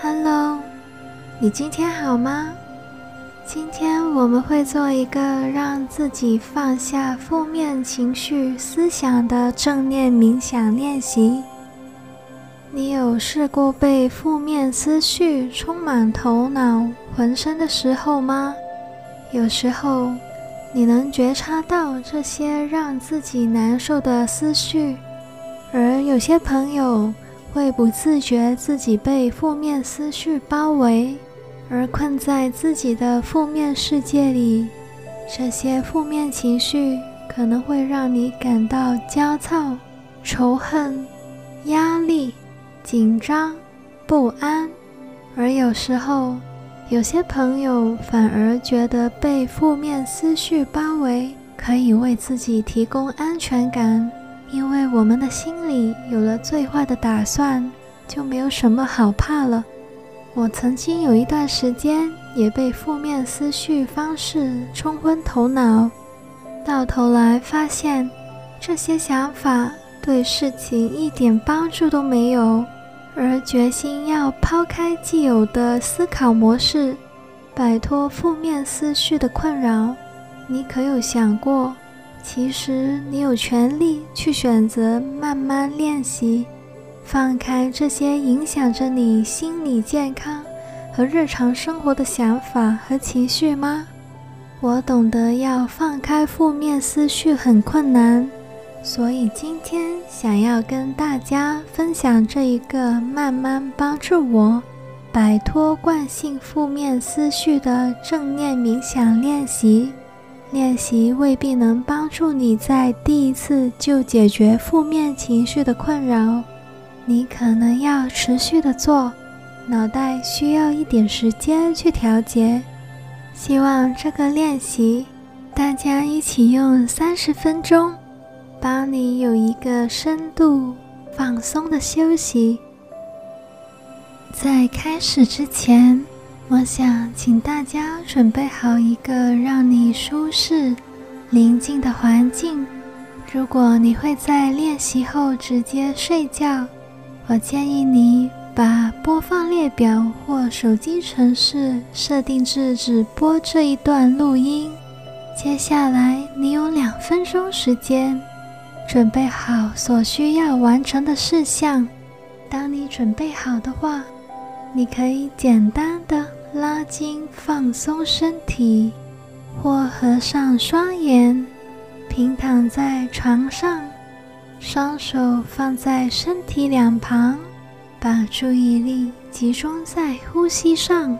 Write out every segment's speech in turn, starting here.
Hello，你今天好吗？今天我们会做一个让自己放下负面情绪思想的正念冥想练习。你有试过被负面思绪充满头脑、浑身的时候吗？有时候，你能觉察到这些让自己难受的思绪，而有些朋友，会不自觉自己被负面思绪包围，而困在自己的负面世界里。这些负面情绪可能会让你感到焦躁、仇恨、压力、紧张、不安。而有时候，有些朋友反而觉得被负面思绪包围，可以为自己提供安全感。因为我们的心里有了最坏的打算，就没有什么好怕了。我曾经有一段时间也被负面思绪方式冲昏头脑，到头来发现这些想法对事情一点帮助都没有，而决心要抛开既有的思考模式，摆脱负面思绪的困扰。你可有想过？其实你有权利去选择慢慢练习，放开这些影响着你心理健康和日常生活的想法和情绪吗？我懂得要放开负面思绪很困难，所以今天想要跟大家分享这一个慢慢帮助我摆脱惯性负面思绪的正念冥想练习。练习未必能帮助你在第一次就解决负面情绪的困扰，你可能要持续的做，脑袋需要一点时间去调节。希望这个练习，大家一起用三十分钟，帮你有一个深度放松的休息。在开始之前，我想请大家准备好一个让你舒适、宁静的环境。如果你会在练习后直接睡觉，我建议你把播放列表或手机程式设定至只播这一段录音。接下来你有两分钟时间，准备好所需要完成的事项。当你准备好的话，你可以简单的。拉筋放松身体，或合上双眼，平躺在床上，双手放在身体两旁，把注意力集中在呼吸上。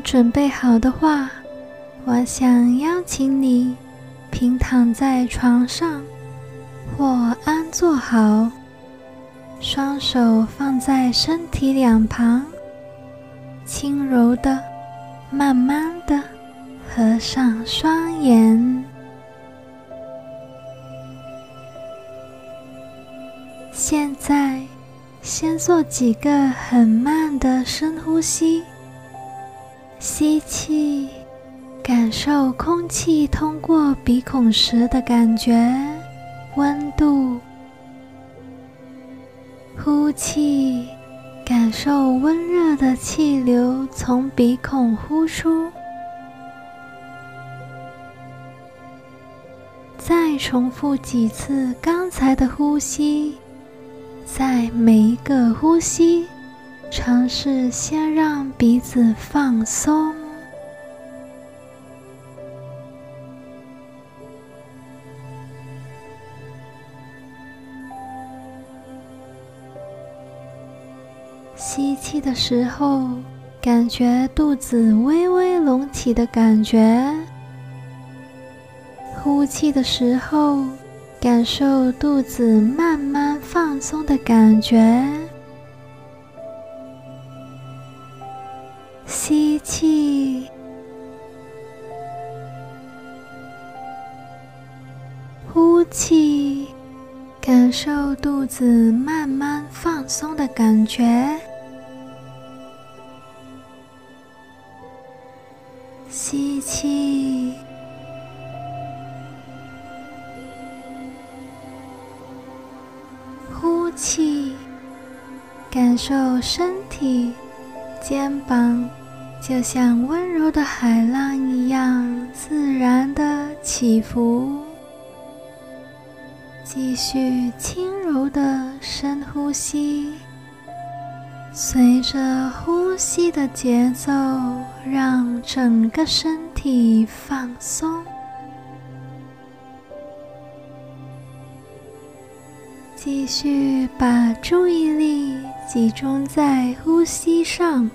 准备好的话，我想邀请你平躺在床上，或安坐好，双手放在身体两旁，轻柔的、慢慢的合上双眼。现在，先做几个很慢的深呼吸。吸气，感受空气通过鼻孔时的感觉、温度；呼气，感受温热的气流从鼻孔呼出。再重复几次刚才的呼吸。在每一个呼吸，尝试先让鼻子放松。吸气的时候，感觉肚子微微隆起的感觉；呼气的时候，感受肚子慢慢放松的感觉。吸气，呼气，感受肚子慢慢放松的感觉。像温柔的海浪一样自然的起伏。继续轻柔的深呼吸，随着呼吸的节奏，让整个身体放松。继续把注意力集中在呼吸上。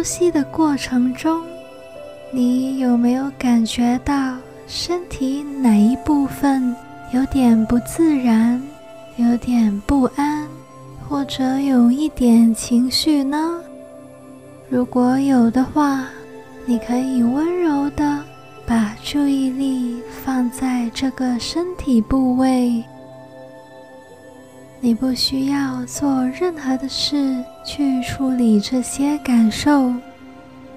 呼吸的过程中，你有没有感觉到身体哪一部分有点不自然，有点不安，或者有一点情绪呢？如果有的话，你可以温柔地把注意力放在这个身体部位。你不需要做任何的事去处理这些感受，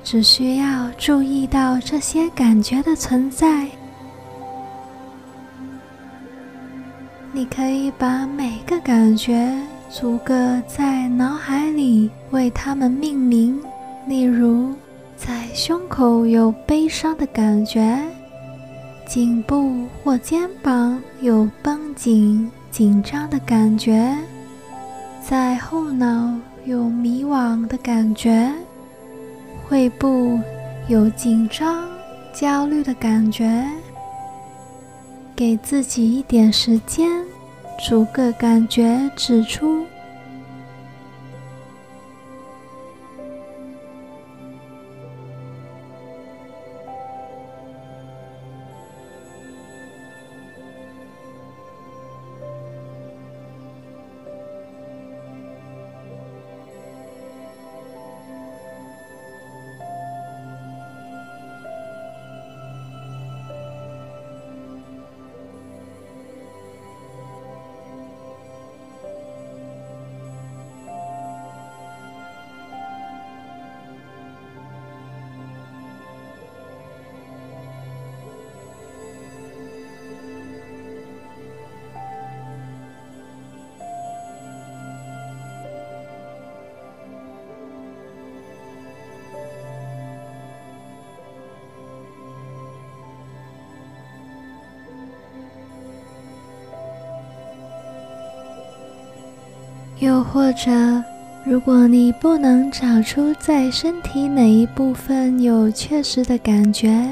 只需要注意到这些感觉的存在。你可以把每个感觉逐个在脑海里为它们命名，例如，在胸口有悲伤的感觉，颈部或肩膀有绷紧。紧张的感觉，在后脑有迷惘的感觉，胃部有紧张、焦虑的感觉。给自己一点时间，逐个感觉指出。又或者，如果你不能找出在身体哪一部分有确实的感觉，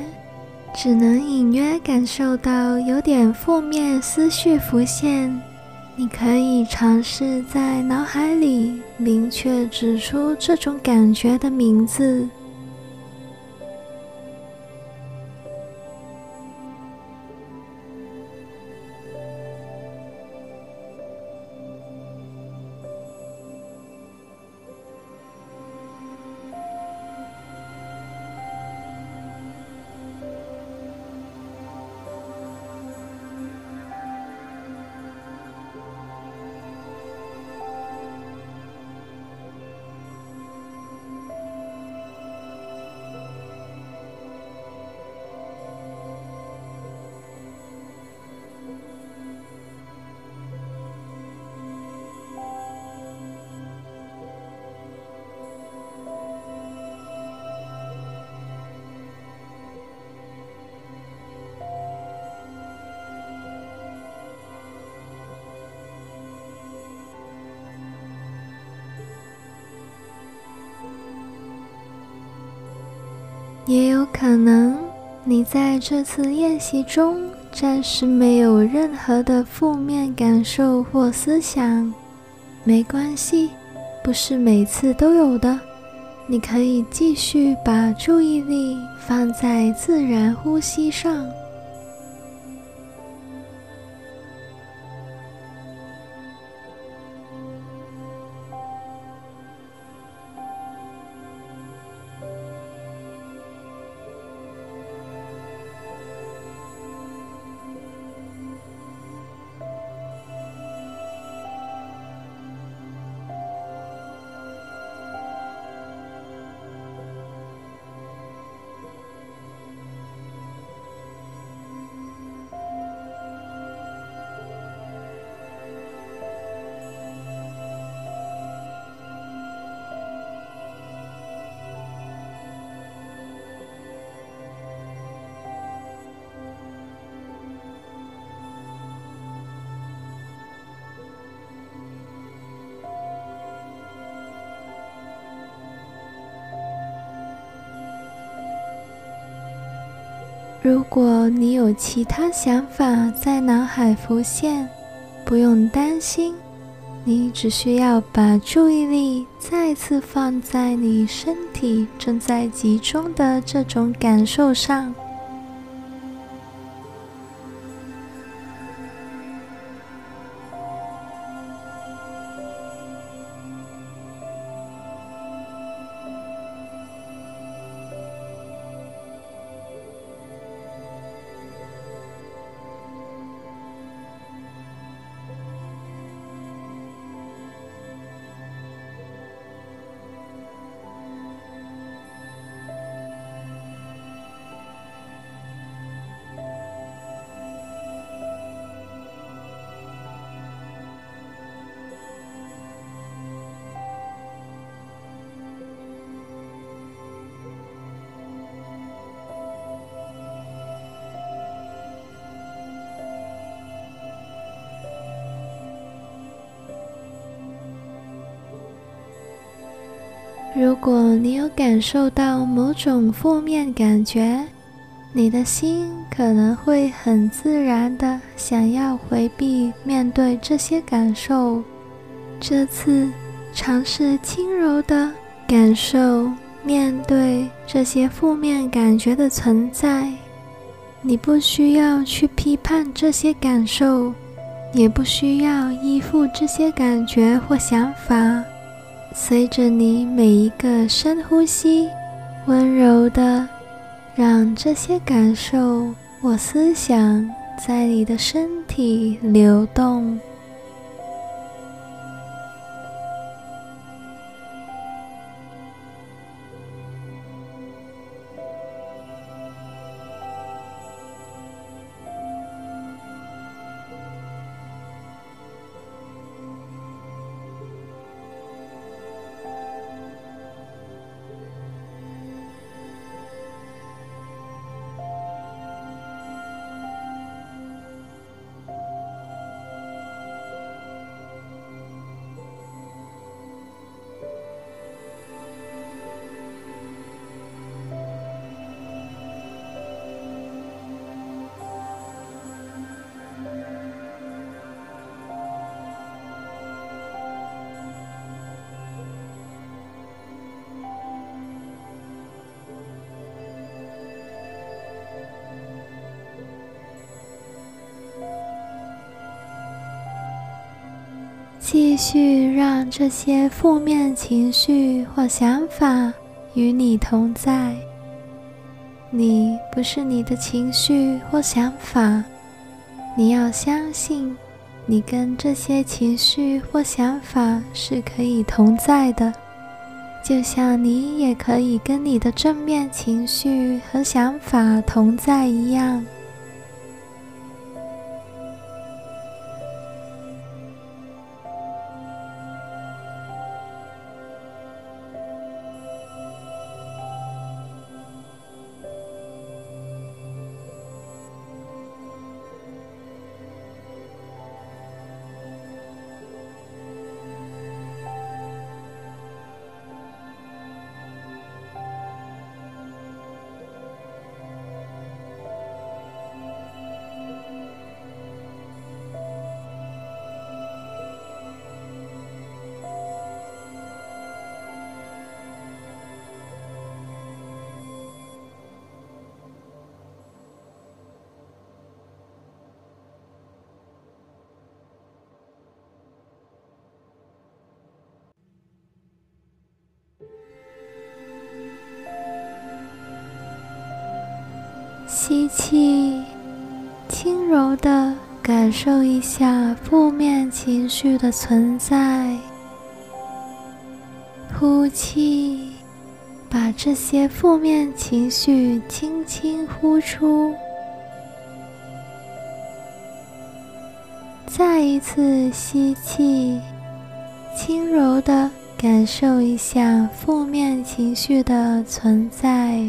只能隐约感受到有点负面思绪浮现，你可以尝试在脑海里明确指出这种感觉的名字。也有可能，你在这次练习中暂时没有任何的负面感受或思想。没关系，不是每次都有的。你可以继续把注意力放在自然呼吸上。如果你有其他想法在脑海浮现，不用担心，你只需要把注意力再次放在你身体正在集中的这种感受上。如果你有感受到某种负面感觉，你的心可能会很自然地想要回避面对这些感受。这次尝试轻柔地感受面对这些负面感觉的存在。你不需要去批判这些感受，也不需要依附这些感觉或想法。随着你每一个深呼吸，温柔的让这些感受或思想在你的身体流动。继续让这些负面情绪或想法与你同在。你不是你的情绪或想法，你要相信，你跟这些情绪或想法是可以同在的，就像你也可以跟你的正面情绪和想法同在一样。吸气，轻柔的感受一下负面情绪的存在。呼气，把这些负面情绪轻轻呼出。再一次吸气，轻柔的感受一下负面情绪的存在。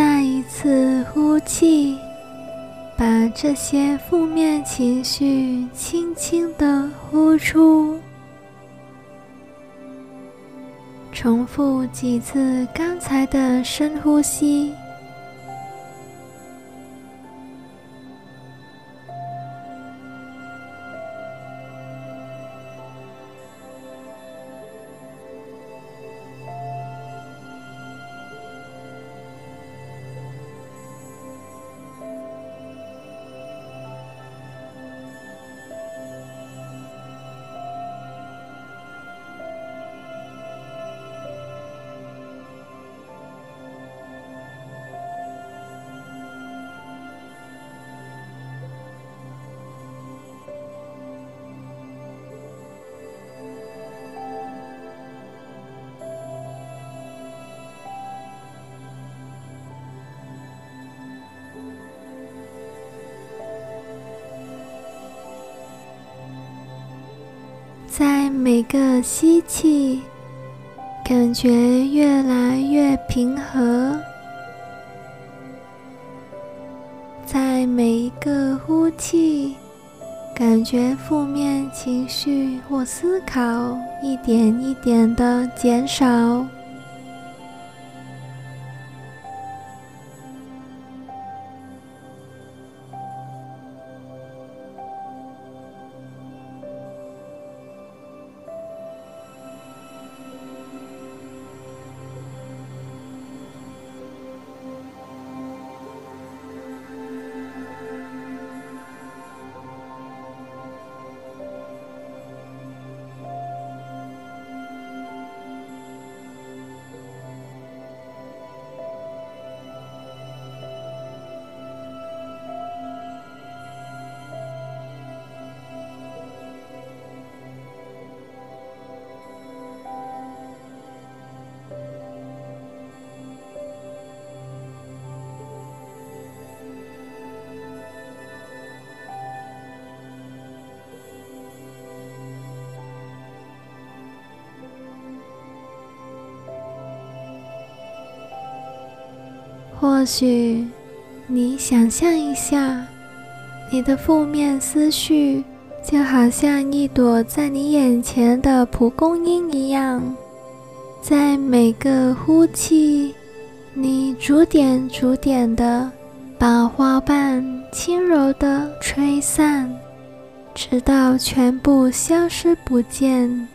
再一次呼气，把这些负面情绪轻轻的呼出。重复几次刚才的深呼吸。在每个吸气，感觉越来越平和；在每一个呼气，感觉负面情绪或思考一点一点的减少。或许你想象一下，你的负面思绪就好像一朵在你眼前的蒲公英一样，在每个呼气，你逐点逐点的把花瓣轻柔的吹散，直到全部消失不见。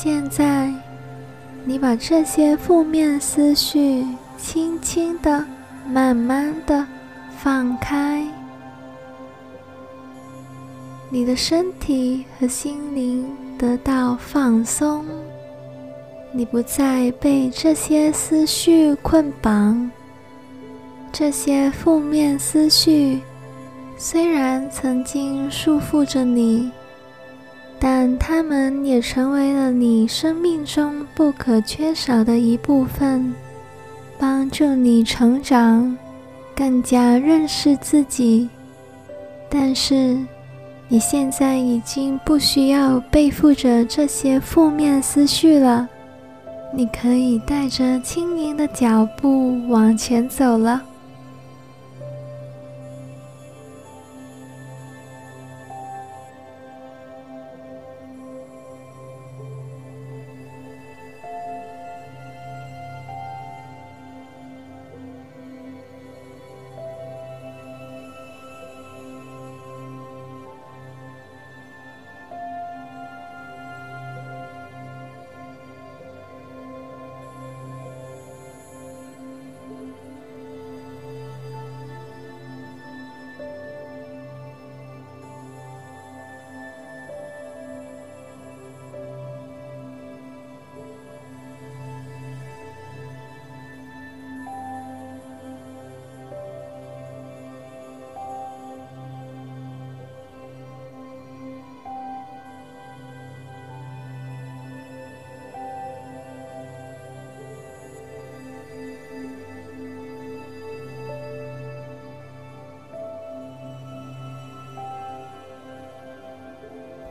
现在，你把这些负面思绪轻轻的、慢慢的放开，你的身体和心灵得到放松，你不再被这些思绪捆绑。这些负面思绪虽然曾经束缚着你，但它们也成为了你生命中不可缺少的一部分，帮助你成长，更加认识自己。但是，你现在已经不需要背负着这些负面思绪了，你可以带着轻盈的脚步往前走了。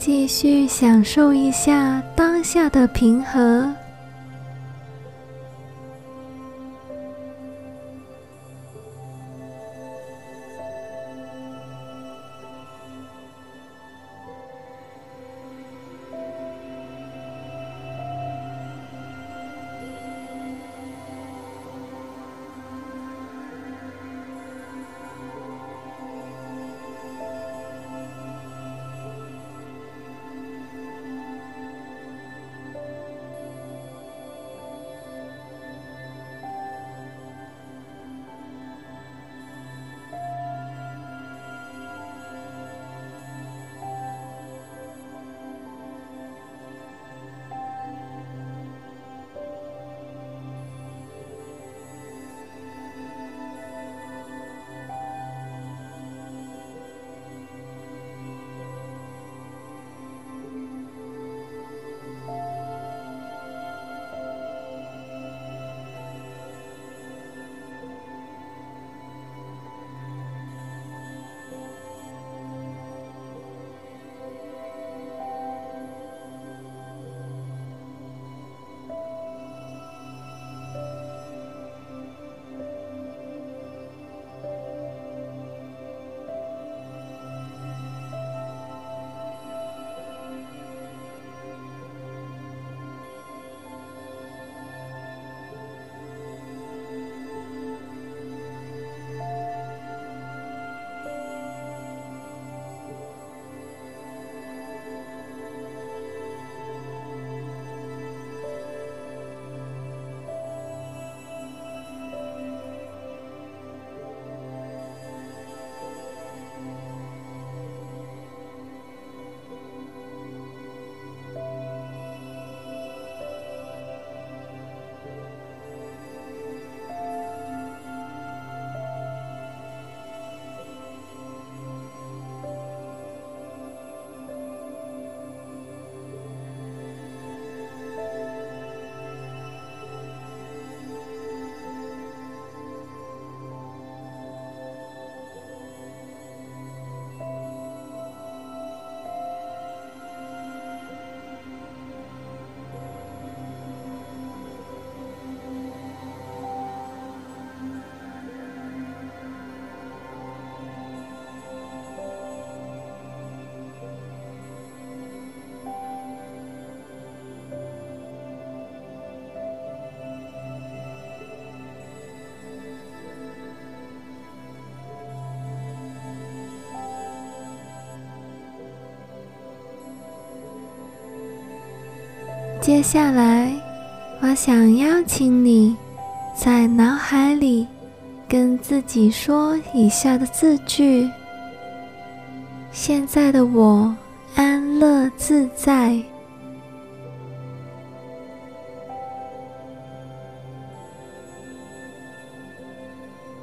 继续享受一下当下的平和。接下来，我想邀请你在脑海里跟自己说以下的字句：现在的我安乐自在。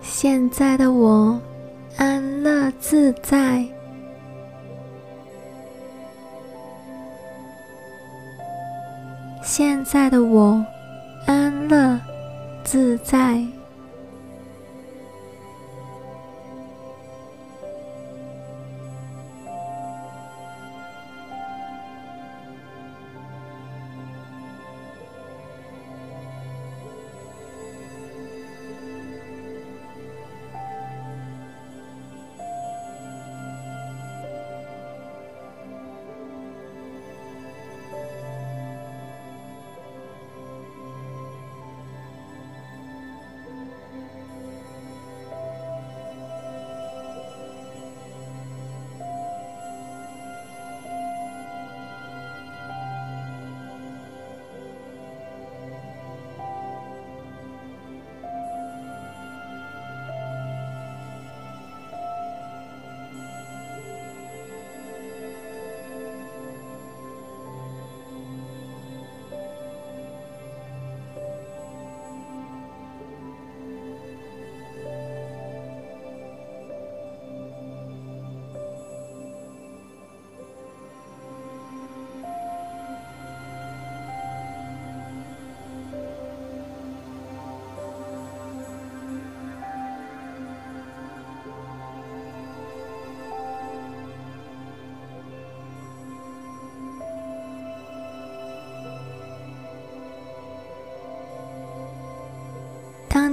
现在的我安乐自在。在的我。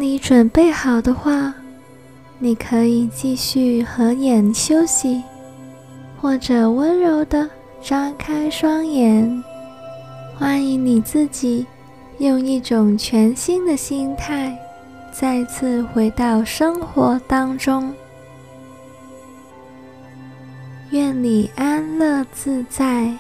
你准备好的话，你可以继续合眼休息，或者温柔的张开双眼。欢迎你自己用一种全新的心态，再次回到生活当中。愿你安乐自在。